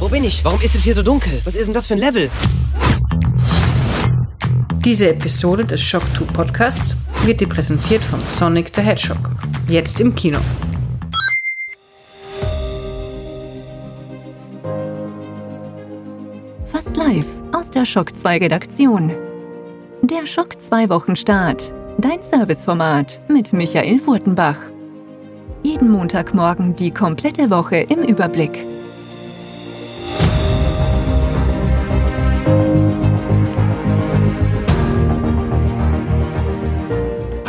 Wo bin ich? Warum ist es hier so dunkel? Was ist denn das für ein Level? Diese Episode des Shock 2 Podcasts wird dir präsentiert von Sonic the Hedgehog. Jetzt im Kino. Fast live aus der Shock 2 Redaktion. Der Schock 2 Wochenstart. Dein Serviceformat mit Michael Furtenbach. Jeden Montagmorgen die komplette Woche im Überblick.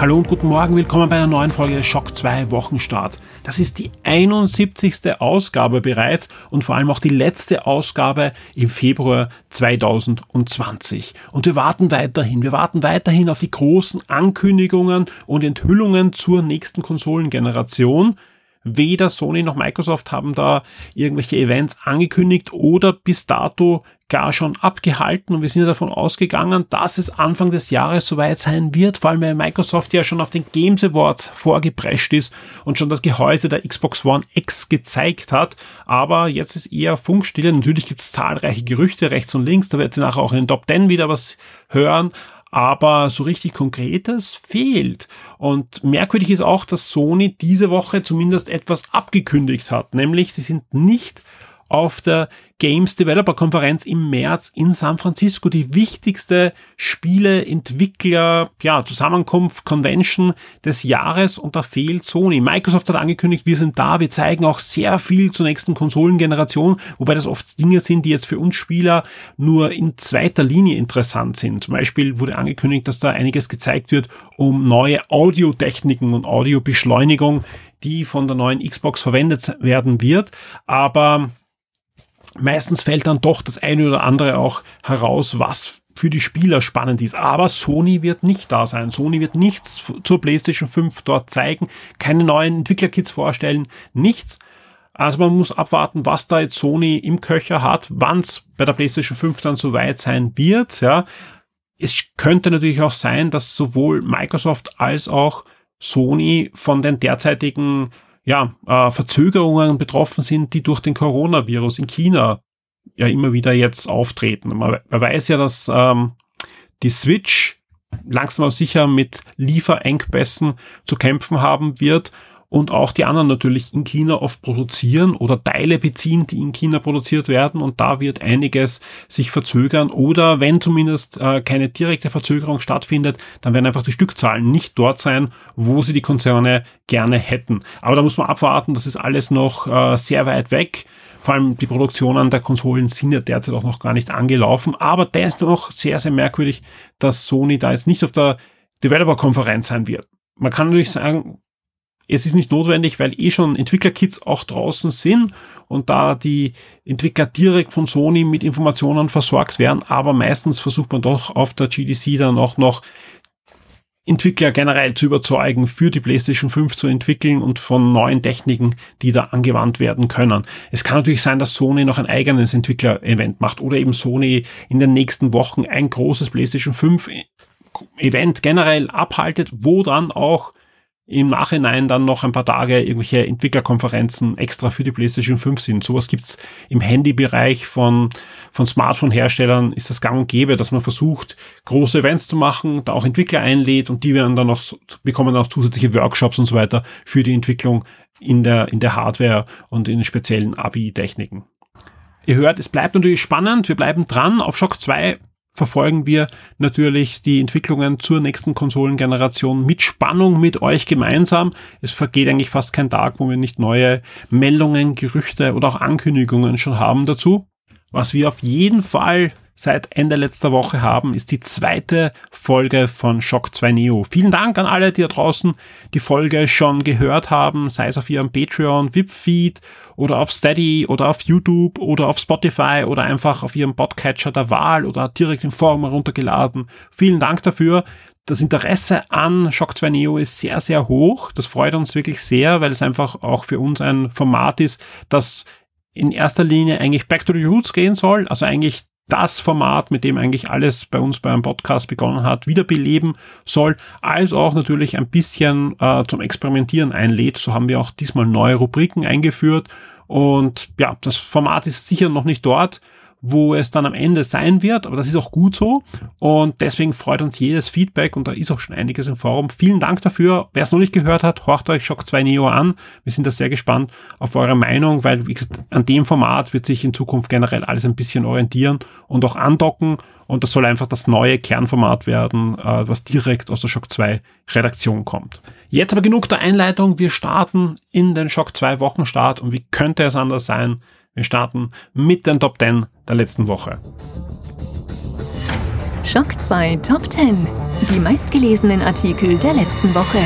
Hallo und guten Morgen, willkommen bei einer neuen Folge Schock 2 Wochenstart. Das ist die 71. Ausgabe bereits und vor allem auch die letzte Ausgabe im Februar 2020. Und wir warten weiterhin, wir warten weiterhin auf die großen Ankündigungen und Enthüllungen zur nächsten Konsolengeneration. Weder Sony noch Microsoft haben da irgendwelche Events angekündigt oder bis dato gar schon abgehalten. Und wir sind ja davon ausgegangen, dass es Anfang des Jahres soweit sein wird, vor allem weil Microsoft ja schon auf den Games Awards vorgeprescht ist und schon das Gehäuse der Xbox One X gezeigt hat, aber jetzt ist eher Funkstille. Natürlich gibt es zahlreiche Gerüchte rechts und links, da wird sie nachher auch in den Top 10 wieder was hören, aber so richtig Konkretes fehlt. Und merkwürdig ist auch, dass Sony diese Woche zumindest etwas abgekündigt hat, nämlich sie sind nicht auf der Games Developer Konferenz im März in San Francisco, die wichtigste Spieleentwickler, ja, Zusammenkunft, Convention des Jahres. Und da fehlt Sony. Microsoft hat angekündigt, wir sind da, wir zeigen auch sehr viel zur nächsten Konsolengeneration, wobei das oft Dinge sind, die jetzt für uns Spieler nur in zweiter Linie interessant sind. Zum Beispiel wurde angekündigt, dass da einiges gezeigt wird um neue Audiotechniken und Audiobeschleunigung, die von der neuen Xbox verwendet werden wird, aber meistens fällt dann doch das eine oder andere auch heraus, was für die Spieler spannend ist. Aber Sony wird nicht da sein. Sony wird nichts zur PlayStation 5 dort zeigen, keine neuen Entwicklerkits vorstellen, nichts. Also man muss abwarten, was da jetzt Sony im Köcher hat, wann es bei der PlayStation 5 dann soweit sein wird. Ja. Es könnte natürlich auch sein, dass sowohl Microsoft als auch Sony von den derzeitigen ja, äh, Verzögerungen betroffen sind, die durch den Coronavirus in China ja immer wieder jetzt auftreten. Man, man weiß ja, dass ähm, die Switch langsam aber sicher mit Lieferengpässen zu kämpfen haben wird und auch die anderen natürlich in China oft produzieren oder Teile beziehen, die in China produziert werden und da wird einiges sich verzögern oder wenn zumindest äh, keine direkte Verzögerung stattfindet, dann werden einfach die Stückzahlen nicht dort sein, wo sie die Konzerne gerne hätten. Aber da muss man abwarten, das ist alles noch äh, sehr weit weg. Vor allem die Produktionen der Konsolen sind ja derzeit auch noch gar nicht angelaufen, aber dennoch sehr, sehr merkwürdig, dass Sony da jetzt nicht auf der Developer-Konferenz sein wird. Man kann natürlich sagen, es ist nicht notwendig, weil eh schon Entwicklerkits auch draußen sind und da die Entwickler direkt von Sony mit Informationen versorgt werden, aber meistens versucht man doch auf der GDC dann auch noch Entwickler generell zu überzeugen, für die PlayStation 5 zu entwickeln und von neuen Techniken, die da angewandt werden können. Es kann natürlich sein, dass Sony noch ein eigenes Entwickler-Event macht oder eben Sony in den nächsten Wochen ein großes PlayStation 5 Event generell abhaltet, wo dann auch im Nachhinein dann noch ein paar Tage irgendwelche Entwicklerkonferenzen extra für die PlayStation 5 sind. Sowas gibt's im Handybereich von, von Smartphone-Herstellern, ist das gang und gäbe, dass man versucht, große Events zu machen, da auch Entwickler einlädt und die werden dann noch, bekommen auch zusätzliche Workshops und so weiter für die Entwicklung in der, in der Hardware und in speziellen ABI-Techniken. Ihr hört, es bleibt natürlich spannend. Wir bleiben dran. Auf Shock 2 verfolgen wir natürlich die Entwicklungen zur nächsten Konsolengeneration mit Spannung mit euch gemeinsam. Es vergeht eigentlich fast kein Tag, wo wir nicht neue Meldungen, Gerüchte oder auch Ankündigungen schon haben dazu. Was wir auf jeden Fall seit Ende letzter Woche haben, ist die zweite Folge von Shock 2 Neo. Vielen Dank an alle, die da draußen die Folge schon gehört haben, sei es auf ihrem Patreon, VIP-Feed oder auf Steady oder auf YouTube oder auf Spotify oder einfach auf ihrem Podcatcher der Wahl oder direkt im Forum heruntergeladen. Vielen Dank dafür. Das Interesse an Shock 2 Neo ist sehr, sehr hoch. Das freut uns wirklich sehr, weil es einfach auch für uns ein Format ist, das in erster Linie eigentlich back to the roots gehen soll, also eigentlich das Format, mit dem eigentlich alles bei uns beim Podcast begonnen hat, wiederbeleben soll, als auch natürlich ein bisschen äh, zum Experimentieren einlädt. So haben wir auch diesmal neue Rubriken eingeführt Und ja, das Format ist sicher noch nicht dort, wo es dann am Ende sein wird, aber das ist auch gut so und deswegen freut uns jedes Feedback und da ist auch schon einiges im Forum. Vielen Dank dafür. Wer es noch nicht gehört hat, horcht euch Shock 2 Neo an. Wir sind da sehr gespannt auf eure Meinung, weil wie gesagt, an dem Format wird sich in Zukunft generell alles ein bisschen orientieren und auch andocken und das soll einfach das neue Kernformat werden, äh, was direkt aus der Shock 2 Redaktion kommt. Jetzt aber genug der Einleitung. Wir starten in den Shock 2 Wochenstart und wie könnte es anders sein? Wir starten mit den Top 10 der letzten Woche. Schock 2 Top 10. Die meistgelesenen Artikel der letzten Woche.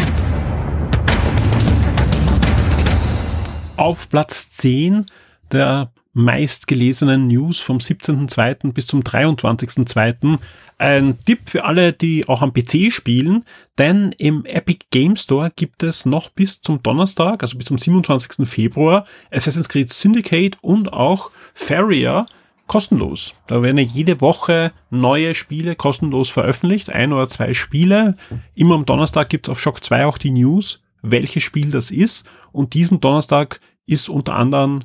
Auf Platz 10 der meistgelesenen News vom 17.02. bis zum 23.02. Ein Tipp für alle, die auch am PC spielen, denn im Epic Game Store gibt es noch bis zum Donnerstag, also bis zum 27. Februar, Assassin's Creed Syndicate und auch Farrier kostenlos. Da werden jede Woche neue Spiele kostenlos veröffentlicht, ein oder zwei Spiele. Immer am Donnerstag gibt es auf Shock 2 auch die News, welches Spiel das ist. Und diesen Donnerstag ist unter anderem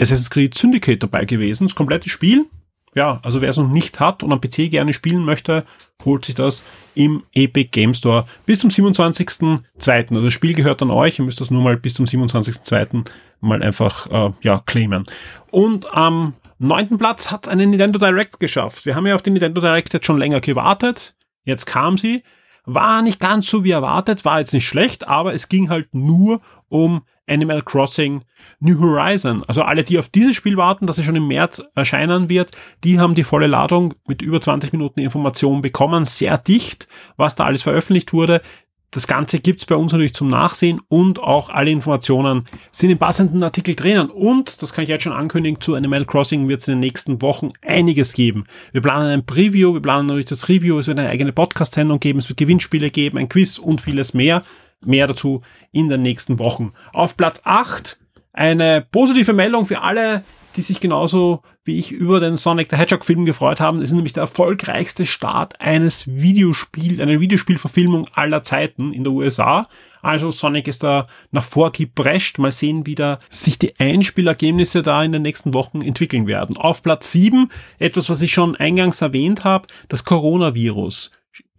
Assassin's Creed Syndicate dabei gewesen, das komplette Spiel. Ja, also wer es noch nicht hat und am PC gerne spielen möchte, holt sich das im Epic Game Store bis zum 27.02. Also das Spiel gehört an euch, ihr müsst das nur mal bis zum 27.02. mal einfach äh, ja, claimen. Und am neunten Platz hat eine Nintendo Direct geschafft. Wir haben ja auf die Nintendo Direct jetzt schon länger gewartet. Jetzt kam sie. War nicht ganz so wie erwartet, war jetzt nicht schlecht, aber es ging halt nur um Animal Crossing New Horizon. Also alle, die auf dieses Spiel warten, dass es schon im März erscheinen wird, die haben die volle Ladung mit über 20 Minuten Information bekommen. Sehr dicht, was da alles veröffentlicht wurde. Das Ganze gibt's bei uns natürlich zum Nachsehen und auch alle Informationen sind im passenden Artikel drinnen. Und, das kann ich jetzt schon ankündigen, zu Animal Crossing wird es in den nächsten Wochen einiges geben. Wir planen ein Preview, wir planen natürlich das Review, es wird eine eigene Podcast-Sendung geben, es wird Gewinnspiele geben, ein Quiz und vieles mehr. Mehr dazu in den nächsten Wochen. Auf Platz 8 eine positive Meldung für alle, die sich genauso wie ich über den Sonic the Hedgehog Film gefreut haben. Das ist nämlich der erfolgreichste Start eines Videospiel, einer Videospielverfilmung aller Zeiten in der USA. Also Sonic ist da nach vorgeprescht. Mal sehen, wie da sich die Einspielergebnisse da in den nächsten Wochen entwickeln werden. Auf Platz 7, etwas, was ich schon eingangs erwähnt habe, das Coronavirus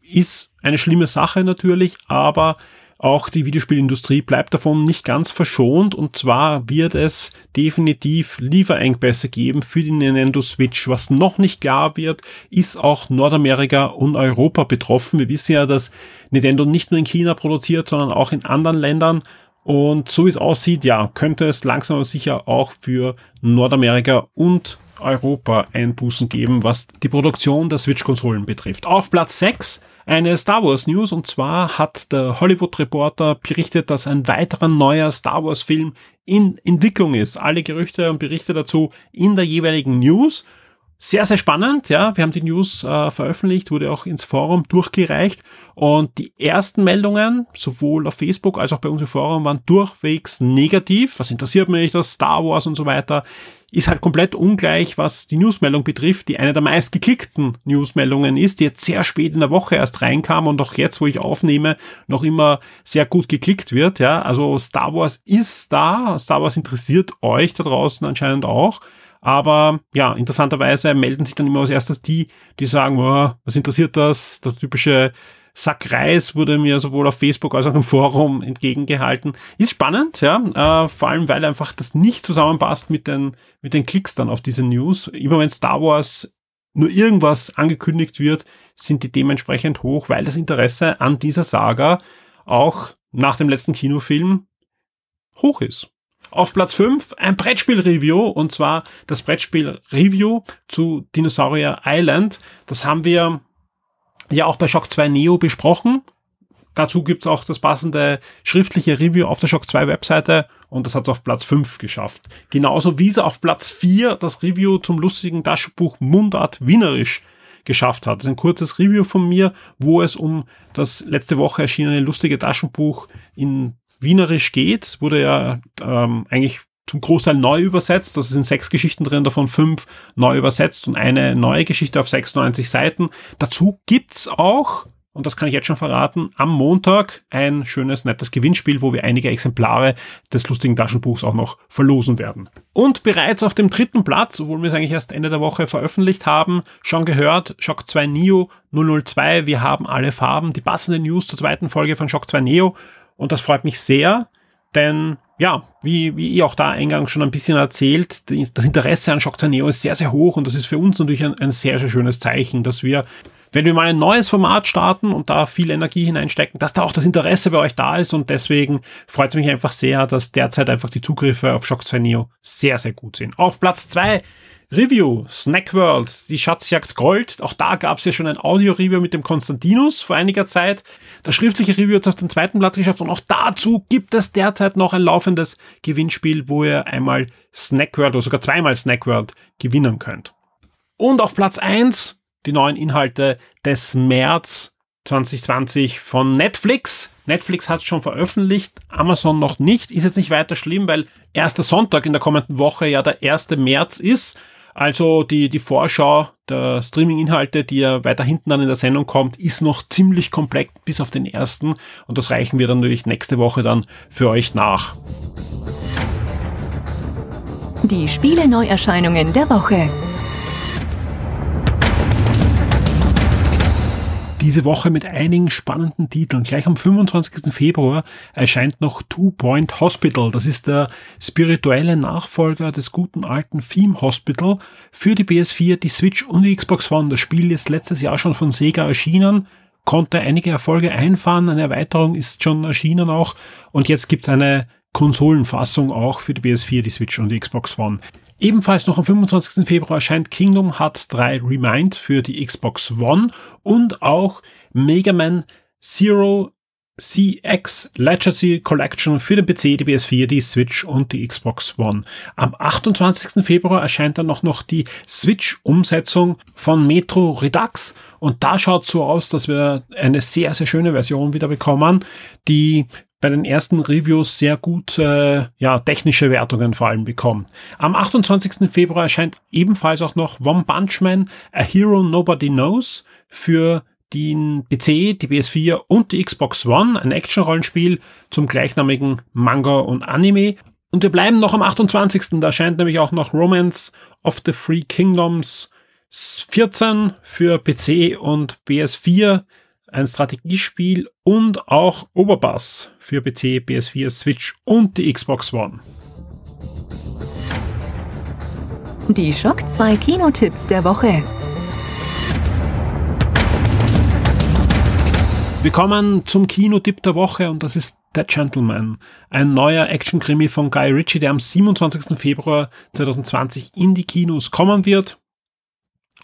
ist eine schlimme Sache natürlich, aber auch die Videospielindustrie bleibt davon nicht ganz verschont und zwar wird es definitiv Lieferengpässe geben für die Nintendo Switch. Was noch nicht klar wird, ist auch Nordamerika und Europa betroffen. Wir wissen ja, dass Nintendo nicht nur in China produziert, sondern auch in anderen Ländern. Und so wie es aussieht, ja, könnte es langsam aber sicher auch für Nordamerika und Europa Einbußen geben, was die Produktion der Switch-Konsolen betrifft. Auf Platz 6 eine Star Wars News und zwar hat der Hollywood Reporter berichtet, dass ein weiterer neuer Star Wars Film in Entwicklung ist. Alle Gerüchte und Berichte dazu in der jeweiligen News. Sehr, sehr spannend, ja. Wir haben die News äh, veröffentlicht, wurde auch ins Forum durchgereicht und die ersten Meldungen, sowohl auf Facebook als auch bei uns im Forum, waren durchwegs negativ. Was interessiert mich, das Star Wars und so weiter ist halt komplett ungleich, was die Newsmeldung betrifft, die eine der meist geklickten Newsmeldungen ist, die jetzt sehr spät in der Woche erst reinkam und auch jetzt, wo ich aufnehme, noch immer sehr gut geklickt wird. Ja, also Star Wars ist da, Star Wars interessiert euch da draußen anscheinend auch. Aber ja, interessanterweise melden sich dann immer als erstes die, die sagen, oh, was interessiert das? Der typische Sack Reis wurde mir sowohl auf Facebook als auch im Forum entgegengehalten. Ist spannend, ja, äh, vor allem weil einfach das nicht zusammenpasst mit den, mit den Klicks dann auf diese News. Immer wenn Star Wars nur irgendwas angekündigt wird, sind die dementsprechend hoch, weil das Interesse an dieser Saga auch nach dem letzten Kinofilm hoch ist. Auf Platz 5 ein Brettspiel-Review und zwar das Brettspiel-Review zu Dinosaurier Island. Das haben wir ja auch bei Shock 2 Neo besprochen. Dazu gibt's auch das passende schriftliche Review auf der Shock 2 Webseite und das hat's auf Platz 5 geschafft. Genauso wie es auf Platz 4 das Review zum lustigen Taschenbuch Mundart Wienerisch geschafft hat. Das ist ein kurzes Review von mir, wo es um das letzte Woche erschienene lustige Taschenbuch in Wienerisch geht. Wurde ja ähm, eigentlich zum Großteil neu übersetzt. Das sind sechs Geschichten drin, davon fünf neu übersetzt und eine neue Geschichte auf 96 Seiten. Dazu gibt's auch, und das kann ich jetzt schon verraten, am Montag ein schönes, nettes Gewinnspiel, wo wir einige Exemplare des lustigen Taschenbuchs auch noch verlosen werden. Und bereits auf dem dritten Platz, obwohl wir es eigentlich erst Ende der Woche veröffentlicht haben, schon gehört, Shock 2 Neo 002, wir haben alle Farben, die passende News zur zweiten Folge von Shock 2 Neo und das freut mich sehr, denn ja, wie, wie ihr auch da eingangs schon ein bisschen erzählt, das Interesse an Shock 2 Neo ist sehr, sehr hoch und das ist für uns natürlich ein, ein sehr, sehr schönes Zeichen, dass wir wenn wir mal ein neues Format starten und da viel Energie hineinstecken, dass da auch das Interesse bei euch da ist und deswegen freut es mich einfach sehr, dass derzeit einfach die Zugriffe auf Shock 2 Neo sehr, sehr gut sind. Auf Platz zwei Review, Snack World, die Schatzjagd Gold. Auch da gab es ja schon ein Audio-Review mit dem Konstantinus vor einiger Zeit. Das schriftliche Review hat auf den zweiten Platz geschafft und auch dazu gibt es derzeit noch ein laufendes Gewinnspiel, wo ihr einmal Snack World oder sogar zweimal Snack World gewinnen könnt. Und auf Platz eins die neuen Inhalte des März 2020 von Netflix. Netflix hat es schon veröffentlicht, Amazon noch nicht. Ist jetzt nicht weiter schlimm, weil erster Sonntag in der kommenden Woche ja der 1. März ist. Also die, die Vorschau der Streaming-Inhalte, die ja weiter hinten dann in der Sendung kommt, ist noch ziemlich komplett bis auf den ersten. Und das reichen wir dann natürlich nächste Woche dann für euch nach. Die Spiele-Neuerscheinungen der Woche. Diese Woche mit einigen spannenden Titeln. Gleich am 25. Februar erscheint noch Two Point Hospital. Das ist der spirituelle Nachfolger des guten alten Theme Hospital für die PS4, die Switch und die Xbox One. Das Spiel ist letztes Jahr schon von Sega erschienen konnte einige Erfolge einfahren, eine Erweiterung ist schon erschienen auch und jetzt gibt es eine Konsolenfassung auch für die PS4, die Switch und die Xbox One. Ebenfalls noch am 25. Februar erscheint Kingdom Hearts 3 Remind für die Xbox One und auch Mega Man Zero CX Legacy Collection für den PC, die PS4, die Switch und die Xbox One. Am 28. Februar erscheint dann noch, noch die Switch-Umsetzung von Metro Redux und da schaut so aus, dass wir eine sehr, sehr schöne Version wieder bekommen, die bei den ersten Reviews sehr gut äh, ja, technische Wertungen vor allem bekommen. Am 28. Februar erscheint ebenfalls auch noch One Punch Man, A Hero Nobody Knows für den PC, die PS4 und die Xbox One, ein Action-Rollenspiel zum gleichnamigen Manga und Anime. Und wir bleiben noch am 28. Da erscheint nämlich auch noch Romance of the Three Kingdoms 14 für PC und PS4 ein Strategiespiel und auch Oberbass für PC, PS4, Switch und die Xbox One. Die Schock 2 Kinotipps der Woche. Wir kommen zum Kinotipp der Woche und das ist The Gentleman, ein neuer Action-Krimi von Guy Ritchie, der am 27. Februar 2020 in die Kinos kommen wird.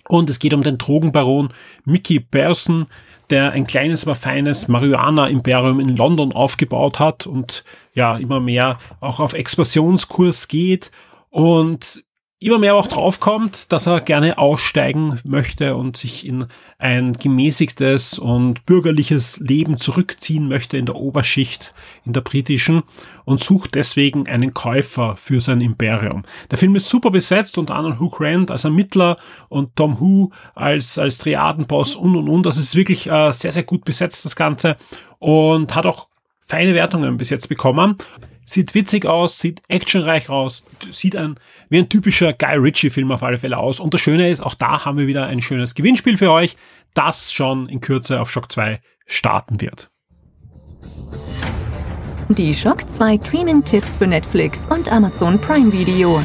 Und es geht um den Drogenbaron Mickey Person, der ein kleines, aber feines Marihuana-Imperium in London aufgebaut hat und ja, immer mehr auch auf Expansionskurs geht. Und immer mehr auch draufkommt, dass er gerne aussteigen möchte und sich in ein gemäßigtes und bürgerliches Leben zurückziehen möchte in der Oberschicht, in der britischen und sucht deswegen einen Käufer für sein Imperium. Der Film ist super besetzt, unter anderem Hugh Grant als Ermittler und Tom Hu als, als Triadenboss und und und. Das ist wirklich äh, sehr, sehr gut besetzt, das Ganze und hat auch feine Wertungen bis jetzt bekommen. Sieht witzig aus, sieht actionreich aus, sieht ein, wie ein typischer Guy Ritchie-Film auf alle Fälle aus. Und das Schöne ist, auch da haben wir wieder ein schönes Gewinnspiel für euch, das schon in Kürze auf Shock 2 starten wird. Die Shock 2 Streaming-Tipps für Netflix und Amazon Prime Video.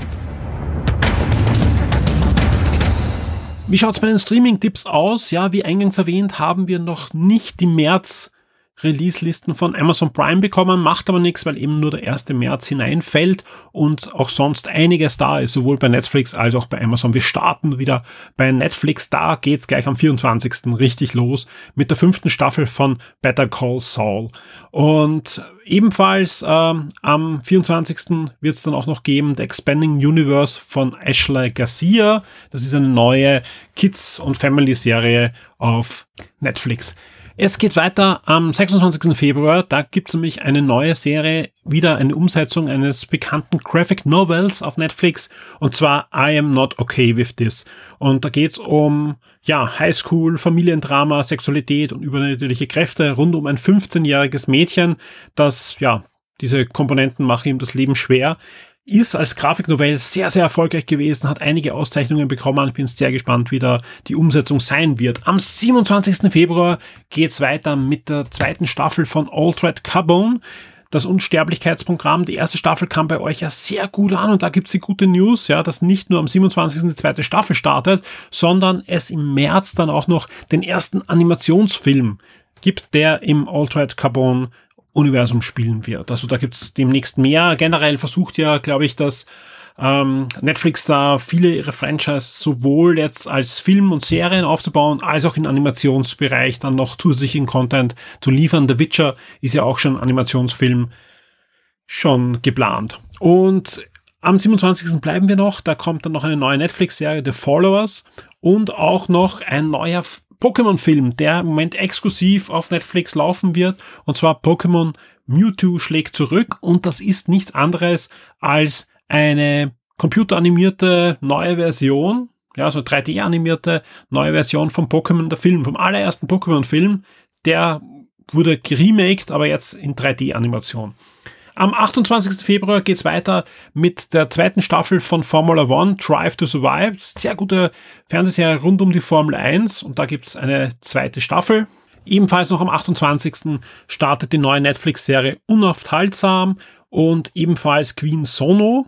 Wie schaut's bei den Streaming-Tipps aus? Ja, wie eingangs erwähnt, haben wir noch nicht die März Release-Listen von Amazon Prime bekommen, macht aber nichts, weil eben nur der 1. März hineinfällt und auch sonst einiges da ist, sowohl bei Netflix als auch bei Amazon. Wir starten wieder bei Netflix, da geht's gleich am 24. richtig los mit der fünften Staffel von Better Call Saul. Und ebenfalls ähm, am 24. wird's dann auch noch geben The Expanding Universe von Ashley Garcia. Das ist eine neue Kids- und Family-Serie auf Netflix. Es geht weiter am 26. Februar. Da gibt es nämlich eine neue Serie, wieder eine Umsetzung eines bekannten Graphic Novels auf Netflix und zwar I Am Not Okay With This. Und da geht es um ja, Highschool, Familiendrama, Sexualität und übernatürliche Kräfte rund um ein 15-jähriges Mädchen, das ja diese Komponenten machen ihm das Leben schwer ist als Grafiknovelle sehr, sehr erfolgreich gewesen, hat einige Auszeichnungen bekommen. Ich bin sehr gespannt, wie da die Umsetzung sein wird. Am 27. Februar geht's weiter mit der zweiten Staffel von Altered Carbone. Das Unsterblichkeitsprogramm, die erste Staffel kam bei euch ja sehr gut an und da gibt's die gute News, ja, dass nicht nur am 27. die zweite Staffel startet, sondern es im März dann auch noch den ersten Animationsfilm gibt, der im Altered Carbone Universum spielen wird. Also da gibt's demnächst mehr. Generell versucht ja, glaube ich, dass ähm, Netflix da viele ihre Franchise sowohl jetzt als Film und Serien aufzubauen, als auch im Animationsbereich dann noch zusätzlichen Content zu liefern. The Witcher ist ja auch schon Animationsfilm schon geplant. Und am 27. bleiben wir noch. Da kommt dann noch eine neue Netflix-Serie, The Followers, und auch noch ein neuer Pokémon-Film, der im Moment exklusiv auf Netflix laufen wird. Und zwar Pokémon Mewtwo schlägt zurück. Und das ist nichts anderes als eine computeranimierte neue Version, ja, so 3D-animierte neue Version vom Pokémon, der Film, vom allerersten Pokémon-Film. Der wurde geremaked, aber jetzt in 3D-Animation. Am 28. Februar geht's weiter mit der zweiten Staffel von Formula One, Drive to Survive. Sehr gute Fernsehserie rund um die Formel 1 und da gibt's eine zweite Staffel. Ebenfalls noch am 28. startet die neue Netflix-Serie Unaufhaltsam und ebenfalls Queen Sono,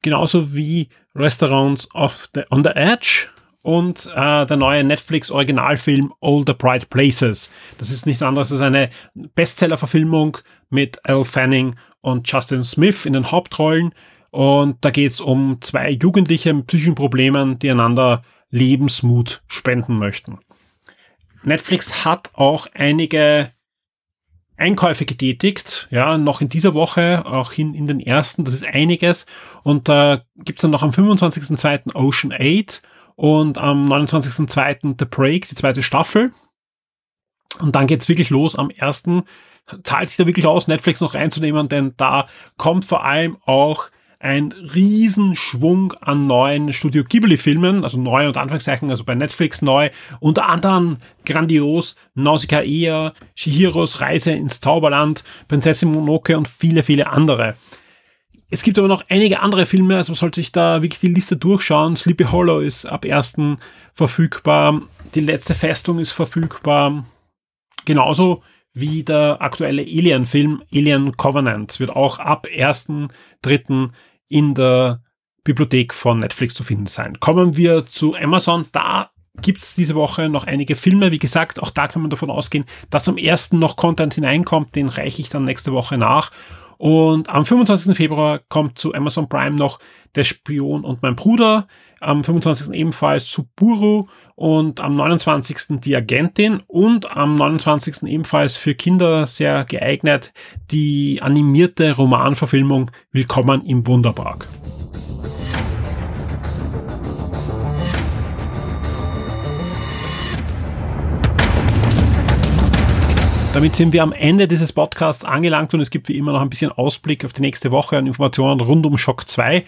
genauso wie Restaurants the, on the Edge und äh, der neue Netflix-Originalfilm All the Bright Places. Das ist nichts anderes als eine Bestseller-Verfilmung mit Elle Fanning und Justin Smith in den Hauptrollen. Und da geht es um zwei Jugendliche mit psychischen Problemen, die einander Lebensmut spenden möchten. Netflix hat auch einige Einkäufe getätigt, ja, noch in dieser Woche, auch in, in den ersten, das ist einiges. Und da äh, gibt's dann noch am 25.02. Ocean 8 und am 29.02. The Break, die zweite Staffel. Und dann geht's wirklich los am ersten. Zahlt sich da wirklich aus, Netflix noch reinzunehmen, denn da kommt vor allem auch ein Riesenschwung an neuen Studio Ghibli-Filmen, also neu und Anführungszeichen, also bei Netflix neu, unter anderem grandios Nausicaa, Shihiros Reise ins Zauberland, Prinzessin Monoke und viele, viele andere. Es gibt aber noch einige andere Filme, also man sollte sich da wirklich die Liste durchschauen. Sleepy Hollow ist ab 1. verfügbar. Die letzte Festung ist verfügbar. Genauso wie der aktuelle Alien-Film Alien Covenant wird auch ab 1.3. in der Bibliothek von Netflix zu finden sein. Kommen wir zu Amazon. Da gibt es diese Woche noch einige Filme. Wie gesagt, auch da kann man davon ausgehen, dass am 1. noch Content hineinkommt. Den reiche ich dann nächste Woche nach. Und am 25. Februar kommt zu Amazon Prime noch Der Spion und mein Bruder. Am 25. ebenfalls Suburu und am 29. Die Agentin und am 29. ebenfalls für Kinder sehr geeignet die animierte Romanverfilmung Willkommen im Wunderpark. Damit sind wir am Ende dieses Podcasts angelangt und es gibt wie immer noch ein bisschen Ausblick auf die nächste Woche an Informationen rund um Shock 2.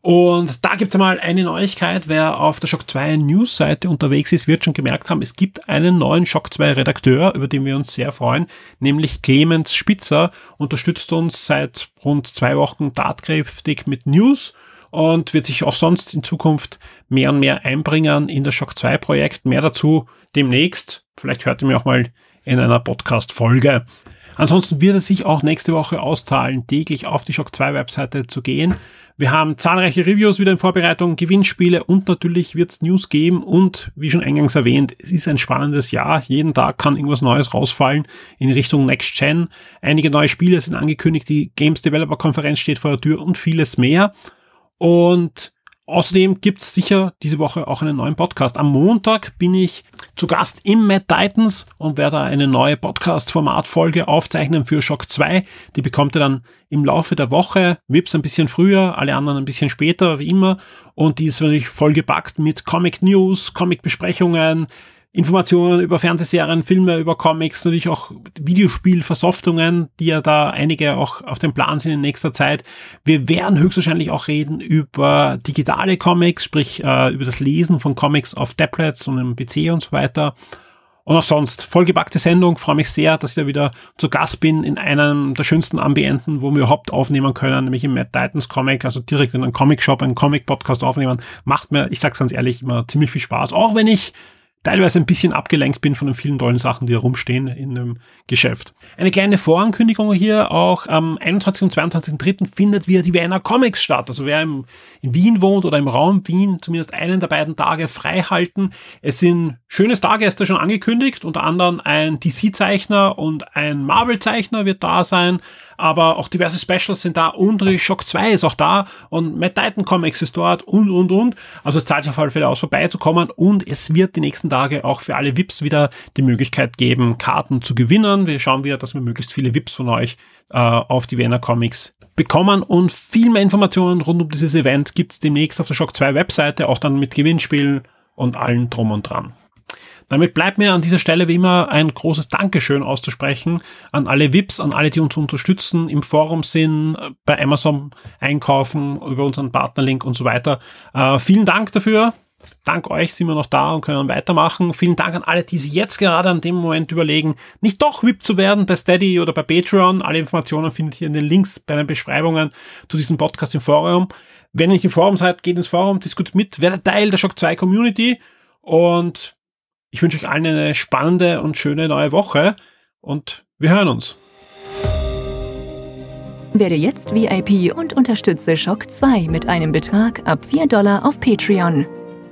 Und da gibt's einmal eine Neuigkeit. Wer auf der Shock 2 News-Seite unterwegs ist, wird schon gemerkt haben, es gibt einen neuen Shock 2 Redakteur, über den wir uns sehr freuen, nämlich Clemens Spitzer, unterstützt uns seit rund zwei Wochen tatkräftig mit News und wird sich auch sonst in Zukunft mehr und mehr einbringen in das Shock 2 Projekt. Mehr dazu demnächst. Vielleicht hört ihr mir auch mal in einer Podcast-Folge. Ansonsten wird es sich auch nächste Woche auszahlen, täglich auf die Shock 2 Webseite zu gehen. Wir haben zahlreiche Reviews wieder in Vorbereitung, Gewinnspiele und natürlich wird es News geben und wie schon eingangs erwähnt, es ist ein spannendes Jahr. Jeden Tag kann irgendwas Neues rausfallen in Richtung Next Gen. Einige neue Spiele sind angekündigt, die Games Developer Konferenz steht vor der Tür und vieles mehr. Und Außerdem gibt's sicher diese Woche auch einen neuen Podcast. Am Montag bin ich zu Gast im Mad Titans und werde eine neue Podcast-Formatfolge aufzeichnen für Shock 2. Die bekommt ihr dann im Laufe der Woche. Wips ein bisschen früher, alle anderen ein bisschen später, wie immer. Und die ist natürlich vollgepackt mit Comic News, Comic Besprechungen, Informationen über Fernsehserien, Filme, über Comics, natürlich auch Videospielversoftungen, die ja da einige auch auf dem Plan sind in nächster Zeit. Wir werden höchstwahrscheinlich auch reden über digitale Comics, sprich äh, über das Lesen von Comics auf Tablets und im PC und so weiter. Und auch sonst, vollgepackte Sendung, freue mich sehr, dass ich da wieder zu Gast bin in einem der schönsten Ambienten, wo wir überhaupt aufnehmen können, nämlich im Mad Titans Comic, also direkt in einem Comic Shop, einen Comic Podcast aufnehmen. Macht mir, ich sag's ganz ehrlich, immer ziemlich viel Spaß. Auch wenn ich teilweise ein bisschen abgelenkt bin von den vielen tollen Sachen, die herumstehen in dem Geschäft. Eine kleine Vorankündigung hier auch, am 21. und 22.3. findet wieder die Wiener Comics statt. Also wer im, in Wien wohnt oder im Raum Wien zumindest einen der beiden Tage frei halten. Es sind schöne Stargäste schon angekündigt, unter anderem ein DC-Zeichner und ein Marvel-Zeichner wird da sein aber auch diverse Specials sind da und Shock 2 ist auch da und Mad Titan Comics ist dort und, und, und. Also es zahlt sich auf alle Fälle aus, vorbeizukommen und es wird die nächsten Tage auch für alle VIPs wieder die Möglichkeit geben, Karten zu gewinnen. Wir schauen wieder, dass wir möglichst viele VIPs von euch äh, auf die Vienna Comics bekommen und viel mehr Informationen rund um dieses Event gibt's demnächst auf der Shock 2 Webseite, auch dann mit Gewinnspielen und allen drum und dran. Damit bleibt mir an dieser Stelle wie immer ein großes Dankeschön auszusprechen an alle VIPs, an alle, die uns unterstützen, im Forum sind, bei Amazon einkaufen, über unseren Partnerlink und so weiter. Äh, vielen Dank dafür. Dank euch sind wir noch da und können weitermachen. Vielen Dank an alle, die sich jetzt gerade an dem Moment überlegen, nicht doch VIP zu werden bei Steady oder bei Patreon. Alle Informationen findet ihr in den Links bei den Beschreibungen zu diesem Podcast im Forum. Wenn ihr nicht im Forum seid, geht ins Forum, diskutiert mit, werdet Teil der Shock 2 Community und ich wünsche euch allen eine spannende und schöne neue Woche und wir hören uns. Werde jetzt VIP und unterstütze Shock 2 mit einem Betrag ab 4 Dollar auf Patreon.